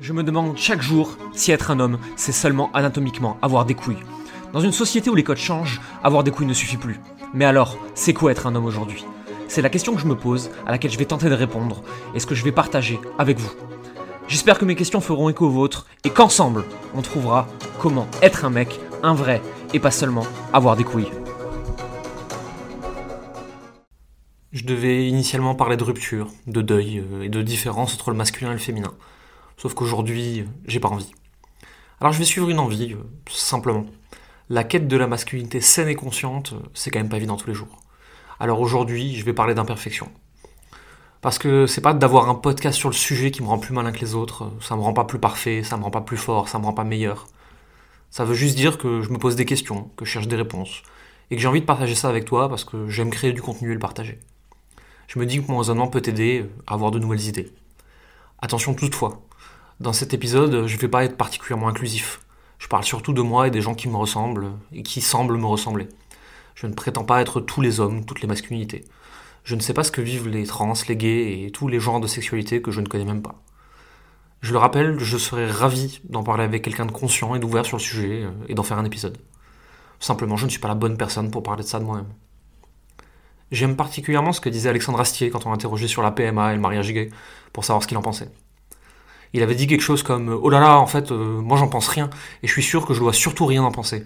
Je me demande chaque jour si être un homme, c'est seulement anatomiquement avoir des couilles. Dans une société où les codes changent, avoir des couilles ne suffit plus. Mais alors, c'est quoi être un homme aujourd'hui? C'est la question que je me pose, à laquelle je vais tenter de répondre, et ce que je vais partager avec vous. J'espère que mes questions feront écho aux vôtres, et qu'ensemble, on trouvera comment être un mec, un vrai, et pas seulement avoir des couilles. Je devais initialement parler de rupture, de deuil euh, et de différence entre le masculin et le féminin. Sauf qu'aujourd'hui, j'ai pas envie. Alors je vais suivre une envie, euh, simplement. La quête de la masculinité saine et consciente, euh, c'est quand même pas évident tous les jours. Alors aujourd'hui, je vais parler d'imperfection. Parce que c'est pas d'avoir un podcast sur le sujet qui me rend plus malin que les autres, euh, ça me rend pas plus parfait, ça me rend pas plus fort, ça me rend pas meilleur. Ça veut juste dire que je me pose des questions, que je cherche des réponses, et que j'ai envie de partager ça avec toi parce que j'aime créer du contenu et le partager. Je me dis que mon raisonnement peut t'aider à avoir de nouvelles idées. Attention toutefois, dans cet épisode, je ne vais pas être particulièrement inclusif. Je parle surtout de moi et des gens qui me ressemblent et qui semblent me ressembler. Je ne prétends pas être tous les hommes, toutes les masculinités. Je ne sais pas ce que vivent les trans, les gays et tous les genres de sexualité que je ne connais même pas. Je le rappelle, je serais ravi d'en parler avec quelqu'un de conscient et d'ouvert sur le sujet euh, et d'en faire un épisode. Simplement, je ne suis pas la bonne personne pour parler de ça de moi-même. J'aime particulièrement ce que disait Alexandre Astier quand on l'interrogeait sur la PMA et le mariage gay, pour savoir ce qu'il en pensait il avait dit quelque chose comme Oh là là, en fait, euh, moi j'en pense rien, et je suis sûr que je dois surtout rien en penser.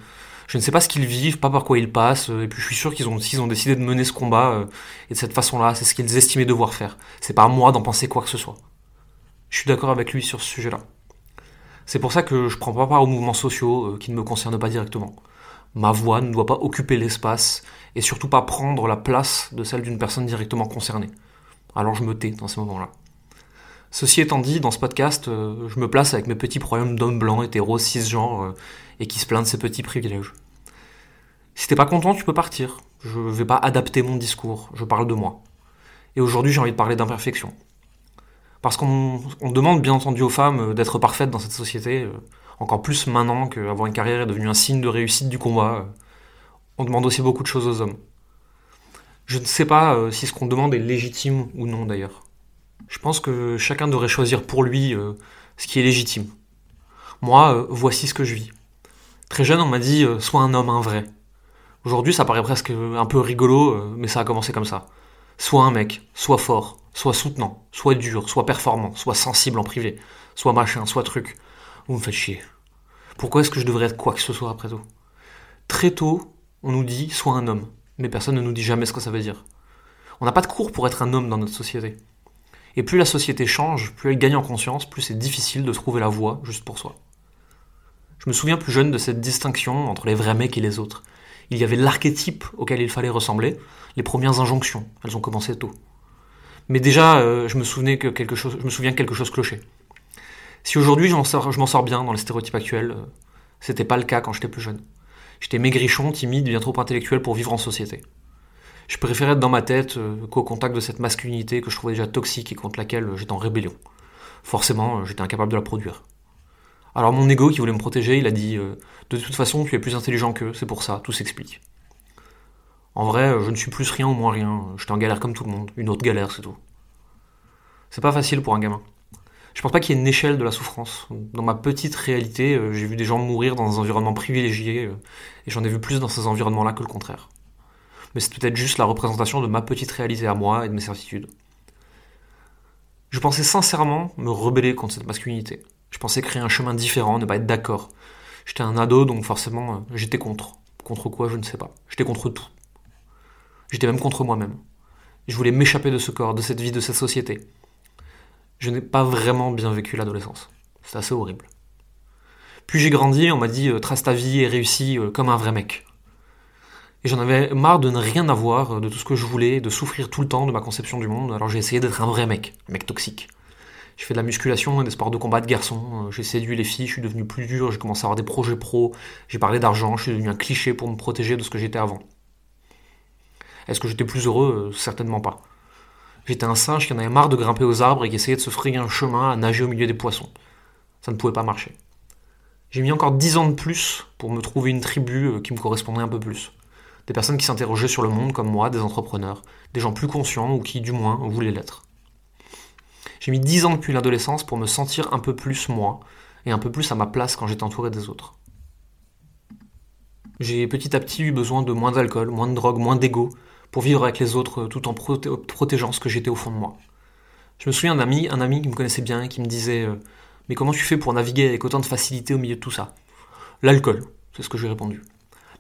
Je ne sais pas ce qu'ils vivent, pas par quoi ils passent, euh, et puis je suis sûr qu'ils ont, s'ils ont décidé de mener ce combat, euh, et de cette façon-là, c'est ce qu'ils estimaient devoir faire. C'est pas à moi d'en penser quoi que ce soit. Je suis d'accord avec lui sur ce sujet-là. C'est pour ça que je prends pas part aux mouvements sociaux qui ne me concernent pas directement. Ma voix ne doit pas occuper l'espace, et surtout pas prendre la place de celle d'une personne directement concernée. Alors je me tais dans ces moments-là. Ceci étant dit, dans ce podcast, euh, je me place avec mes petits problèmes d'homme blanc, hétéro, cisgenre, euh, et qui se plaint de ses petits privilèges. Si t'es pas content, tu peux partir. Je vais pas adapter mon discours, je parle de moi. Et aujourd'hui, j'ai envie de parler d'imperfection. Parce qu'on demande bien entendu aux femmes euh, d'être parfaites dans cette société, encore plus maintenant qu'avoir une carrière est devenu un signe de réussite du combat. On demande aussi beaucoup de choses aux hommes. Je ne sais pas si ce qu'on demande est légitime ou non d'ailleurs. Je pense que chacun devrait choisir pour lui euh, ce qui est légitime. Moi, euh, voici ce que je vis. Très jeune, on m'a dit euh, sois un homme, un vrai. Aujourd'hui, ça paraît presque un peu rigolo, mais ça a commencé comme ça. Sois un mec, sois fort, sois soutenant, sois dur, sois performant, sois sensible en privé, sois machin, sois truc. Vous me faites chier. Pourquoi est-ce que je devrais être quoi que ce soit après tout? Très tôt, on nous dit sois un homme, mais personne ne nous dit jamais ce que ça veut dire. On n'a pas de cours pour être un homme dans notre société. Et plus la société change, plus elle gagne en conscience, plus c'est difficile de trouver la voie juste pour soi. Je me souviens plus jeune de cette distinction entre les vrais mecs et les autres. Il y avait l'archétype auquel il fallait ressembler, les premières injonctions, elles ont commencé tôt. Mais déjà, euh, je me souvenais que quelque chose, me souviens que quelque chose clochait. Si aujourd'hui je m'en sors, bien dans les stéréotypes actuels, euh, c'était pas le cas quand j'étais plus jeune. J'étais maigrichon, timide, bien trop intellectuel pour vivre en société je préférais être dans ma tête euh, qu'au contact de cette masculinité que je trouvais déjà toxique et contre laquelle euh, j'étais en rébellion. Forcément, euh, j'étais incapable de la produire. Alors mon ego qui voulait me protéger, il a dit De toute façon, tu es plus intelligent qu'eux, c'est pour ça, tout s'explique. En vrai, je ne suis plus rien ou moins rien, j'étais en galère comme tout le monde, une autre galère, c'est tout. C'est pas facile pour un gamin. Je pense pas qu'il y ait une échelle de la souffrance. Dans ma petite réalité, j'ai vu des gens mourir dans des environnements privilégiés, et j'en ai vu plus dans ces environnements-là que le contraire mais c'est peut-être juste la représentation de ma petite réalité à moi et de mes certitudes. Je pensais sincèrement me rebeller contre cette masculinité. Je pensais créer un chemin différent, ne pas être d'accord. J'étais un ado, donc forcément, euh, j'étais contre. Contre quoi, je ne sais pas. J'étais contre tout. J'étais même contre moi-même. Je voulais m'échapper de ce corps, de cette vie, de cette société. Je n'ai pas vraiment bien vécu l'adolescence. C'est assez horrible. Puis j'ai grandi, on m'a dit euh, trace ta vie et réussis euh, comme un vrai mec. Et j'en avais marre de ne rien avoir, de tout ce que je voulais, de souffrir tout le temps de ma conception du monde. Alors j'ai essayé d'être un vrai mec, un mec toxique. J'ai fait de la musculation et des sports de combat de garçon. J'ai séduit les filles, je suis devenu plus dur, j'ai commencé à avoir des projets pro, j'ai parlé d'argent, je suis devenu un cliché pour me protéger de ce que j'étais avant. Est-ce que j'étais plus heureux? Certainement pas. J'étais un singe qui en avait marre de grimper aux arbres et qui essayait de se frayer un chemin à nager au milieu des poissons. Ça ne pouvait pas marcher. J'ai mis encore dix ans de plus pour me trouver une tribu euh, qui me correspondait un peu plus des personnes qui s'interrogeaient sur le monde comme moi, des entrepreneurs, des gens plus conscients ou qui, du moins, voulaient l'être. J'ai mis 10 ans depuis l'adolescence pour me sentir un peu plus moi et un peu plus à ma place quand j'étais entouré des autres. J'ai petit à petit eu besoin de moins d'alcool, moins de drogue, moins d'ego pour vivre avec les autres tout en protégeant ce que j'étais au fond de moi. Je me souviens d'un ami, un ami qui me connaissait bien qui me disait euh, Mais comment tu fais pour naviguer avec autant de facilité au milieu de tout ça? L'alcool, c'est ce que j'ai répondu.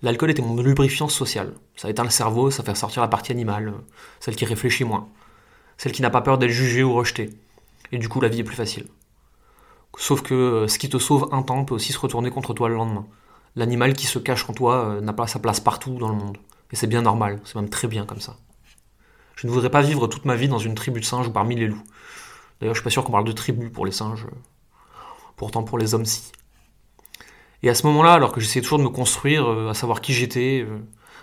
L'alcool était mon lubrifiant social. Ça éteint le cerveau, ça fait sortir la partie animale, euh, celle qui réfléchit moins, celle qui n'a pas peur d'être jugée ou rejetée. Et du coup, la vie est plus facile. Sauf que euh, ce qui te sauve un temps peut aussi se retourner contre toi le lendemain. L'animal qui se cache en toi euh, n'a pas sa place partout dans le monde. Et c'est bien normal, c'est même très bien comme ça. Je ne voudrais pas vivre toute ma vie dans une tribu de singes ou parmi les loups. D'ailleurs, je suis pas sûr qu'on parle de tribu pour les singes. Pourtant, pour les hommes, si. Et à ce moment-là, alors que j'essayais toujours de me construire, euh, à savoir qui j'étais, euh,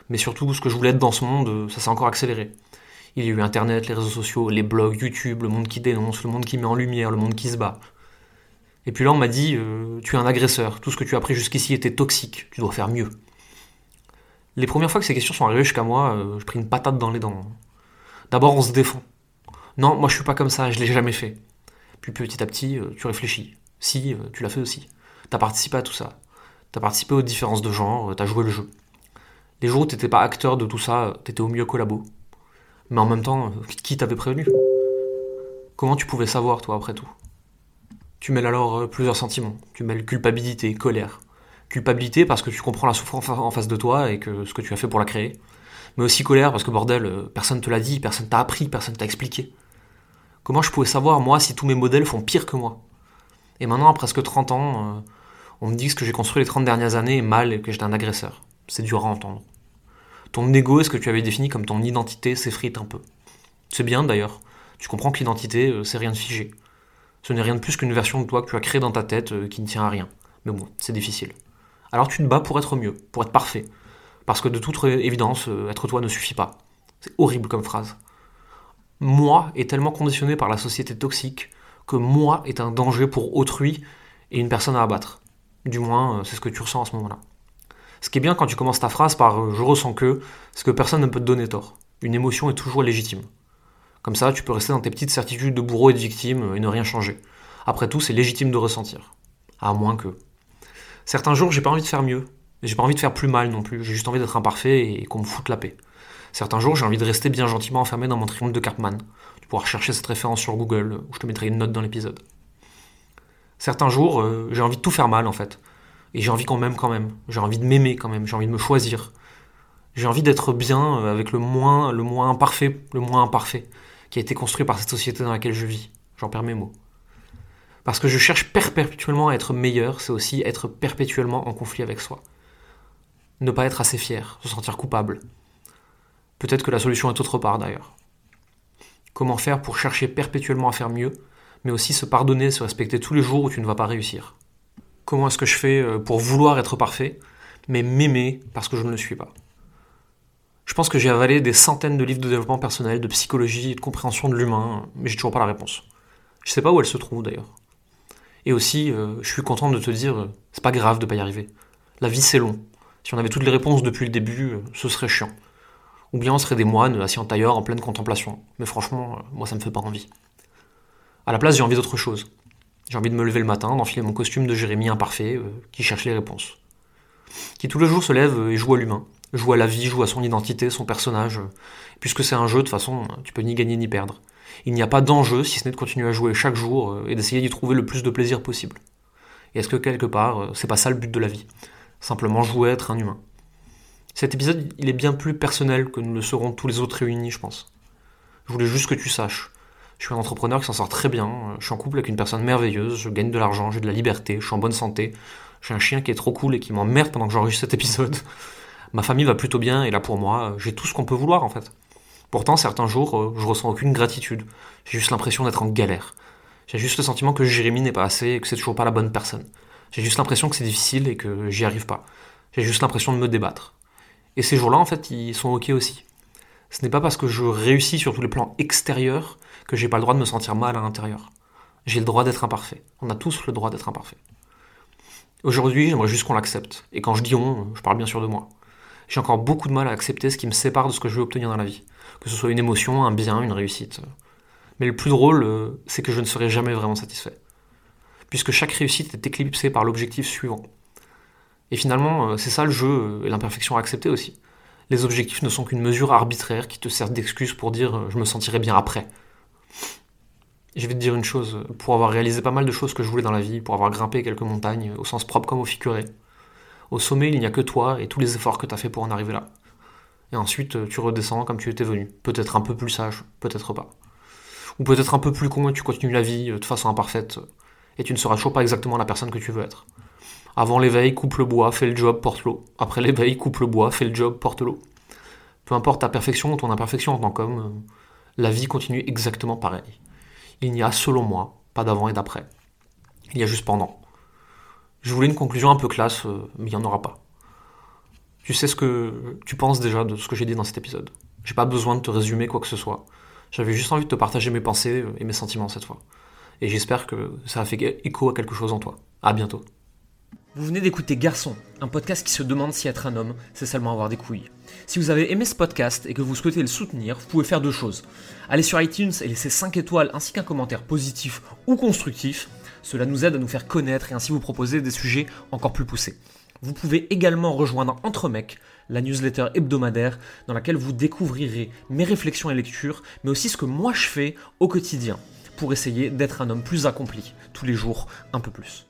mais surtout ce que je voulais être dans ce monde, euh, ça s'est encore accéléré. Il y a eu Internet, les réseaux sociaux, les blogs, YouTube, le monde qui dénonce, le monde qui met en lumière, le monde qui se bat. Et puis là, on m'a dit, tu es un agresseur, tout ce que tu as appris jusqu'ici était toxique, tu dois faire mieux. Les premières fois que ces questions sont arrivées jusqu'à moi, je pris une patate dans les dents. D'abord, on se défend. Non, moi je suis pas comme ça, je l'ai jamais fait. Puis petit à petit, tu réfléchis. Si, tu l'as fait aussi. T'as participé à tout ça. T'as participé aux différences de genre, t'as joué le jeu. Les jours où t'étais pas acteur de tout ça, t'étais au mieux collabo. Mais en même temps, qui t'avait prévenu? Comment tu pouvais savoir, toi, après tout? Tu mêles alors euh, plusieurs sentiments. Tu mêles culpabilité, colère. Culpabilité parce que tu comprends la souffrance en face de toi et que ce que tu as fait pour la créer. Mais aussi colère parce que bordel, euh, personne te l'a dit, personne t'a appris, personne t'a expliqué. Comment je pouvais savoir, moi, si tous mes modèles font pire que moi? Et maintenant, à presque 30 ans, euh, on me dit que ce que j'ai construit les 30 dernières années est mal et que j'étais un agresseur. C'est dur à entendre. Ton ego est ce que tu avais défini comme ton identité s'effrite un peu. C'est bien d'ailleurs. Tu comprends que l'identité, euh, c'est rien de figé. Ce n'est rien de plus qu'une version de toi que tu as créée dans ta tête euh, qui ne tient à rien. Mais bon, c'est difficile. Alors tu te bats pour être mieux, pour être parfait. Parce que de toute évidence, euh, être toi ne suffit pas. C'est horrible comme phrase. Moi est tellement conditionné par la société toxique que moi est un danger pour autrui et une personne à abattre. Du moins, euh, c'est ce que tu ressens à ce moment-là. Ce qui est bien quand tu commences ta phrase par euh, je ressens que, c'est que personne ne peut te donner tort. Une émotion est toujours légitime. Comme ça, tu peux rester dans tes petites certitudes de bourreau et de victime euh, et ne rien changer. Après tout, c'est légitime de ressentir. À moins que. Certains jours, j'ai pas envie de faire mieux. J'ai pas envie de faire plus mal non plus. J'ai juste envie d'être imparfait et qu'on me foute la paix. Certains jours, j'ai envie de rester bien gentiment enfermé dans mon triomphe de Cartman. Tu pourras rechercher cette référence sur Google, ou je te mettrai une note dans l'épisode. Certains jours, euh, j'ai envie de tout faire mal en fait. Et j'ai envie quand même, quand même. J'ai envie de m'aimer quand même. J'ai envie de me choisir. J'ai envie d'être bien euh, avec le moins, le moins imparfait, le moins imparfait qui a été construit par cette société dans laquelle je vis. J'en perds mes mots. Parce que je cherche perpétuellement à être meilleur, c'est aussi être perpétuellement en conflit avec soi. Ne pas être assez fier, se sentir coupable. Peut-être que la solution est autre part d'ailleurs. Comment faire pour chercher perpétuellement à faire mieux mais aussi se pardonner, se respecter tous les jours où tu ne vas pas réussir. Comment est-ce que je fais euh, pour vouloir être parfait, mais m'aimer parce que je ne le suis pas? Je pense que j'ai avalé des centaines de livres de développement personnel, de psychologie de compréhension de l'humain, mais j'ai toujours pas la réponse. Je sais pas où elle se trouve d'ailleurs. Et aussi, euh, je suis content de te dire, euh, c'est pas grave de pas y arriver. La vie c'est long. Si on avait toutes les réponses depuis le début, ce serait chiant. Ou bien on serait des moines assis en tailleur en pleine contemplation. Mais franchement, moi ça me fait pas envie. À la place, j'ai envie d'autre chose. J'ai envie de me lever le matin, d'enfiler mon costume de Jérémie imparfait, euh, qui cherche les réponses. Qui tous les jours se lève euh, et joue à l'humain, joue à la vie, joue à son identité, son personnage. Euh, puisque c'est un jeu, de toute façon, tu peux ni gagner ni perdre. Il n'y a pas d'enjeu si ce n'est de continuer à jouer chaque jour et d'essayer d'y trouver le plus de plaisir possible. Et est-ce que quelque part, c'est pas ça le but de la vie? Simplement jouer à être un humain. Cet épisode, il est bien plus personnel que nous le serons tous les autres réunis, je pense. Je voulais juste que tu saches je suis un entrepreneur qui s'en sort très bien. Je suis en couple avec une personne merveilleuse. Je gagne de l'argent, j'ai de la liberté, je suis en bonne santé. J'ai un chien qui est trop cool et qui m'emmerde pendant que j'enregistre cet épisode. Ma famille va plutôt bien et là pour moi, j'ai tout ce qu'on peut vouloir en fait. Pourtant, certains jours, euh, je ressens aucune gratitude. J'ai juste l'impression d'être en galère. J'ai juste le sentiment que Jérémy n'est pas assez et que c'est toujours pas la bonne personne. J'ai juste l'impression que c'est difficile et que j'y arrive pas. J'ai juste l'impression de me débattre. Et ces jours-là, en fait, ils sont ok aussi. Ce n'est pas parce que je réussis sur tous les plans extérieurs que j'ai pas le droit de me sentir mal à l'intérieur. J'ai le droit d'être imparfait. On a tous le droit d'être imparfait. Aujourd'hui, j'aimerais juste qu'on l'accepte. Et quand je dis on, je parle bien sûr de moi. J'ai encore beaucoup de mal à accepter ce qui me sépare de ce que je veux obtenir dans la vie. Que ce soit une émotion, un bien, une réussite. Mais le plus drôle, euh, c'est que je ne serai jamais vraiment satisfait. Puisque chaque réussite est éclipsée par l'objectif suivant. Et finalement, euh, c'est ça le jeu euh, et l'imperfection à accepter aussi. Les objectifs ne sont qu'une mesure arbitraire qui te sert d'excuse pour dire je me sentirai bien après. Je vais te dire une chose, pour avoir réalisé pas mal de choses que je voulais dans la vie, pour avoir grimpé quelques montagnes, au sens propre comme au figuré, au sommet, il n'y a que toi et tous les efforts que tu as fait pour en arriver là. Et ensuite, tu redescends comme tu étais venu. Peut-être un peu plus sage, peut-être pas. Ou peut-être un peu plus con et tu continues la vie de façon imparfaite. Et tu ne seras toujours pas exactement la personne que tu veux être. Avant l'éveil, coupe le bois, fais le job, porte l'eau. Après l'éveil, coupe le bois, fais le job, porte l'eau. Peu importe ta perfection ou ton imperfection en tant qu'homme, la vie continue exactement pareil. Il n'y a, selon moi, pas d'avant et d'après. Il y a juste pendant. Je voulais une conclusion un peu classe, euh, mais il n'y en aura pas. Tu sais ce que tu penses déjà de ce que j'ai dit dans cet épisode. J'ai pas besoin de te résumer quoi que ce soit. J'avais juste envie de te partager mes pensées et mes sentiments cette fois. Et j'espère que ça a fait écho à quelque chose en toi. À bientôt. Vous venez d'écouter Garçon, un podcast qui se demande si être un homme, c'est seulement avoir des couilles. Si vous avez aimé ce podcast et que vous souhaitez le soutenir, vous pouvez faire deux choses. Allez sur iTunes et laissez 5 étoiles ainsi qu'un commentaire positif ou constructif. Cela nous aide à nous faire connaître et ainsi vous proposer des sujets encore plus poussés. Vous pouvez également rejoindre Entre Mecs, la newsletter hebdomadaire dans laquelle vous découvrirez mes réflexions et lectures, mais aussi ce que moi je fais au quotidien pour essayer d'être un homme plus accompli, tous les jours un peu plus.